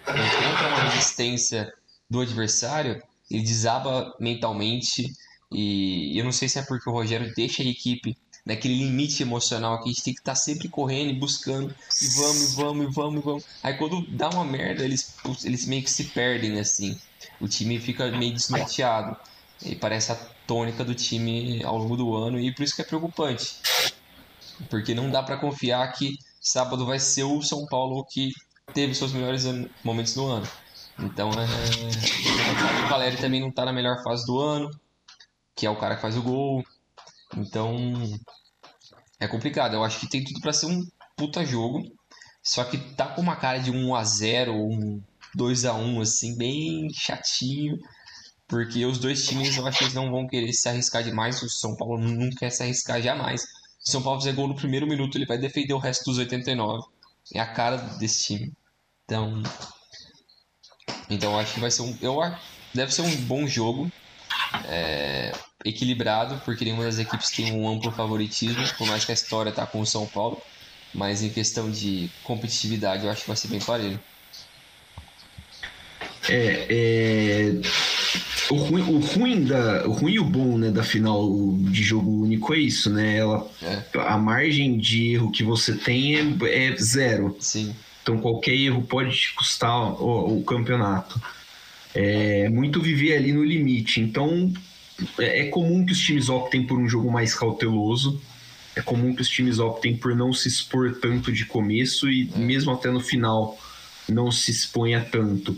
encontra uma resistência do adversário, ele desaba mentalmente e eu não sei se é porque o Rogério deixa a equipe naquele limite emocional que a gente tem que estar tá sempre correndo e buscando e vamos, e vamos, e vamos, e vamos. Aí quando dá uma merda, eles, eles meio que se perdem assim. O time fica meio desnorteado. E parece a tônica do time ao longo do ano e por isso que é preocupante. Porque não dá para confiar que sábado vai ser o São Paulo que teve seus melhores momentos do ano. Então, é... o Valério também não tá na melhor fase do ano, que é o cara que faz o gol. Então, é complicado. Eu acho que tem tudo para ser um puta jogo. Só que tá com uma cara de 1 a 0 ou um 2 a 1 assim, bem chatinho. Porque os dois times eu acho que eles não vão querer se arriscar demais. O São Paulo não quer se arriscar jamais. Se o São Paulo fizer gol no primeiro minuto, ele vai defender o resto dos 89. É a cara desse time. Então. Então eu acho que vai ser um. Eu, deve ser um bom jogo. É, equilibrado, porque nenhuma das equipes tem um amplo favoritismo, por mais que a história tá com o São Paulo. Mas em questão de competitividade, eu acho que vai ser bem parelho. É, é... O ruim, o ruim da, o ruim e o bom, né, da final de jogo único é isso, né? Ela, é. a margem de erro que você tem é, é, zero. Sim. Então qualquer erro pode te custar o, o campeonato. É muito viver ali no limite. Então é, é comum que os times optem por um jogo mais cauteloso. É comum que os times optem por não se expor tanto de começo e mesmo até no final não se exponha tanto.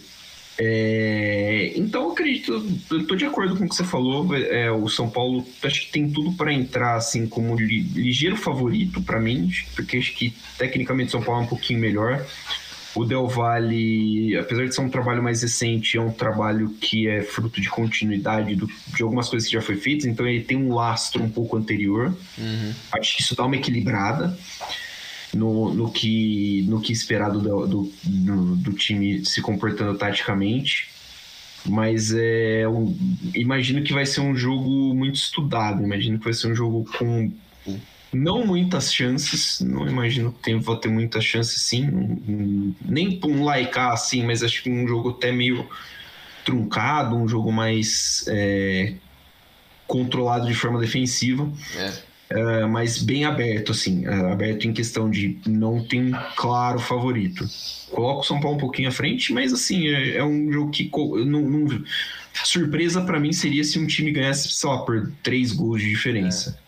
É, então eu acredito, eu tô de acordo com o que você falou. É, o São Paulo acho que tem tudo para entrar assim como li, ligeiro favorito para mim, porque acho que tecnicamente o São Paulo é um pouquinho melhor. O Del Valle, apesar de ser um trabalho mais recente, é um trabalho que é fruto de continuidade do, de algumas coisas que já foi feitas, então ele tem um lastro um pouco anterior. Uhum. Acho que isso dá uma equilibrada no, no, que, no que esperar do, do, do, do time se comportando taticamente. Mas é um, imagino que vai ser um jogo muito estudado, imagino que vai ser um jogo com não muitas chances, não imagino que tem, vou ter muitas chances sim, nem para um laicar assim, mas acho que um jogo até meio truncado, um jogo mais é, controlado de forma defensiva. É. É, mas bem aberto, assim, é, aberto em questão de não tem claro favorito. Coloco o São Paulo um pouquinho à frente, mas assim, é, é um jogo que não, não... surpresa para mim seria se um time ganhasse, sei lá, por três gols de diferença. É,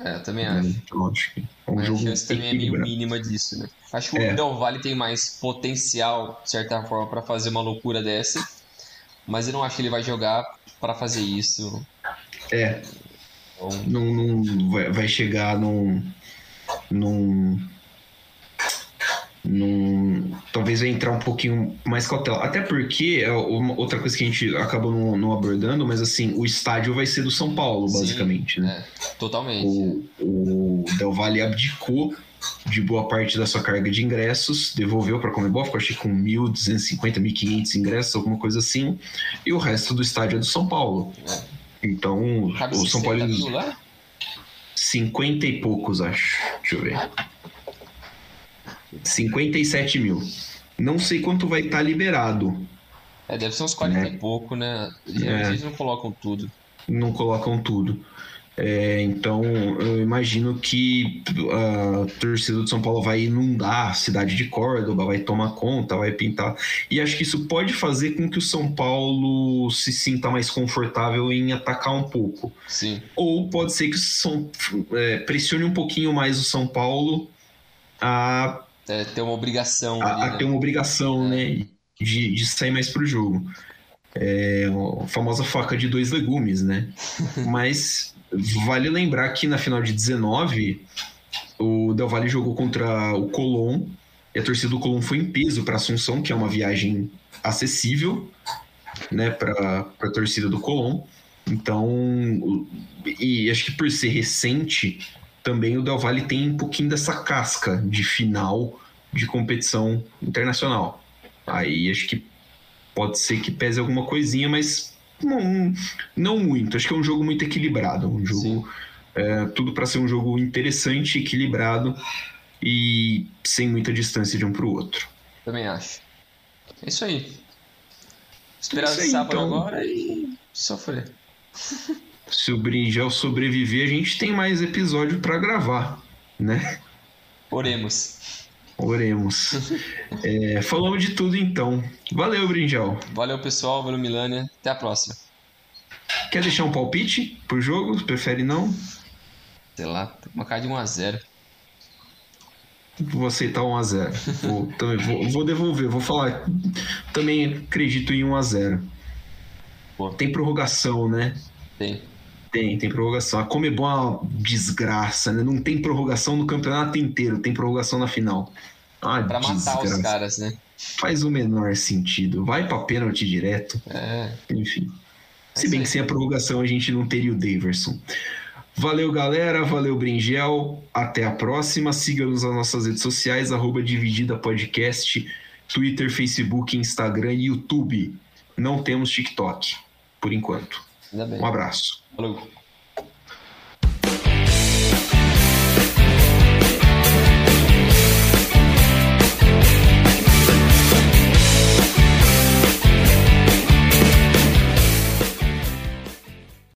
eu também acho. Então, acho que é um a chance também é meio mínima disso, né? Acho que o é. Del Valle tem mais potencial, de certa forma, para fazer uma loucura dessa, mas eu não acho que ele vai jogar para fazer isso. É. Então... Não, não vai, vai chegar num, num num, talvez vai entrar um pouquinho mais cautela. Até porque, é outra coisa que a gente acabou não, não, abordando, mas assim, o estádio vai ser do São Paulo, basicamente, Sim, né? É, totalmente. O, o Del Valle abdicou de boa parte da sua carga de ingressos, devolveu para a Comebol, ficou acho que com 1.250, 1.500 ingressos, alguma coisa assim, e o resto do estádio é do São Paulo. É. Então, Cabe o São Paulo... Mil lá? 50 e poucos, acho. Deixa eu ver. 57 mil. Não sei quanto vai estar tá liberado. É, deve ser uns 40 né? e pouco, né? Geralmente é. eles não colocam tudo. Não colocam tudo. É, então, eu imagino que a torcida do São Paulo vai inundar a cidade de Córdoba, vai tomar conta, vai pintar. E acho que isso pode fazer com que o São Paulo se sinta mais confortável em atacar um pouco. Sim. Ou pode ser que São, é, pressione um pouquinho mais o São Paulo a é, ter uma obrigação. A, ali, a né? ter uma obrigação, é. né? De, de sair mais pro jogo. É, a famosa faca de dois legumes, né? Mas vale lembrar que na final de 19, o Del Valle jogou contra o Colón e a torcida do Colón foi em peso para Assunção, que é uma viagem acessível, né, para a torcida do Colón. Então, e acho que por ser recente, também o Del Valle tem um pouquinho dessa casca de final de competição internacional. Aí acho que pode ser que pese alguma coisinha, mas não, não muito. Acho que é um jogo muito equilibrado. Um jogo É, tudo para ser um jogo interessante, equilibrado e sem muita distância de um para o outro. Também acho. É isso aí. Esperar é sábado então... agora e sofrer. Se o Brinjel sobreviver, a gente tem mais episódio para gravar, né? Oremos. Oremos. é, falamos de tudo então. Valeu, Brinjal. Valeu, pessoal. Valeu, Milânia. Até a próxima. Quer deixar um palpite pro jogo? Prefere não? Sei lá, uma cara de 1x0. Vou aceitar 1x0. Vou, também, vou, vou, devolver, vou falar. Também acredito em 1x0. Tem prorrogação, né? Tem. Tem, tem prorrogação. A Comebol é uma desgraça, né? Não tem prorrogação no campeonato inteiro, tem prorrogação na final. Ah, pra desgraça. matar os caras, né? Faz o menor sentido. Vai pra pênalti direto. É. Enfim. É Se bem que sem a prorrogação a gente não teria o Daverson. Valeu, galera. Valeu, Bringel. Até a próxima. Siga-nos nas nossas redes sociais, arroba Dividida Podcast, Twitter, Facebook, Instagram e YouTube. Não temos TikTok, por enquanto. Um abraço. Falou.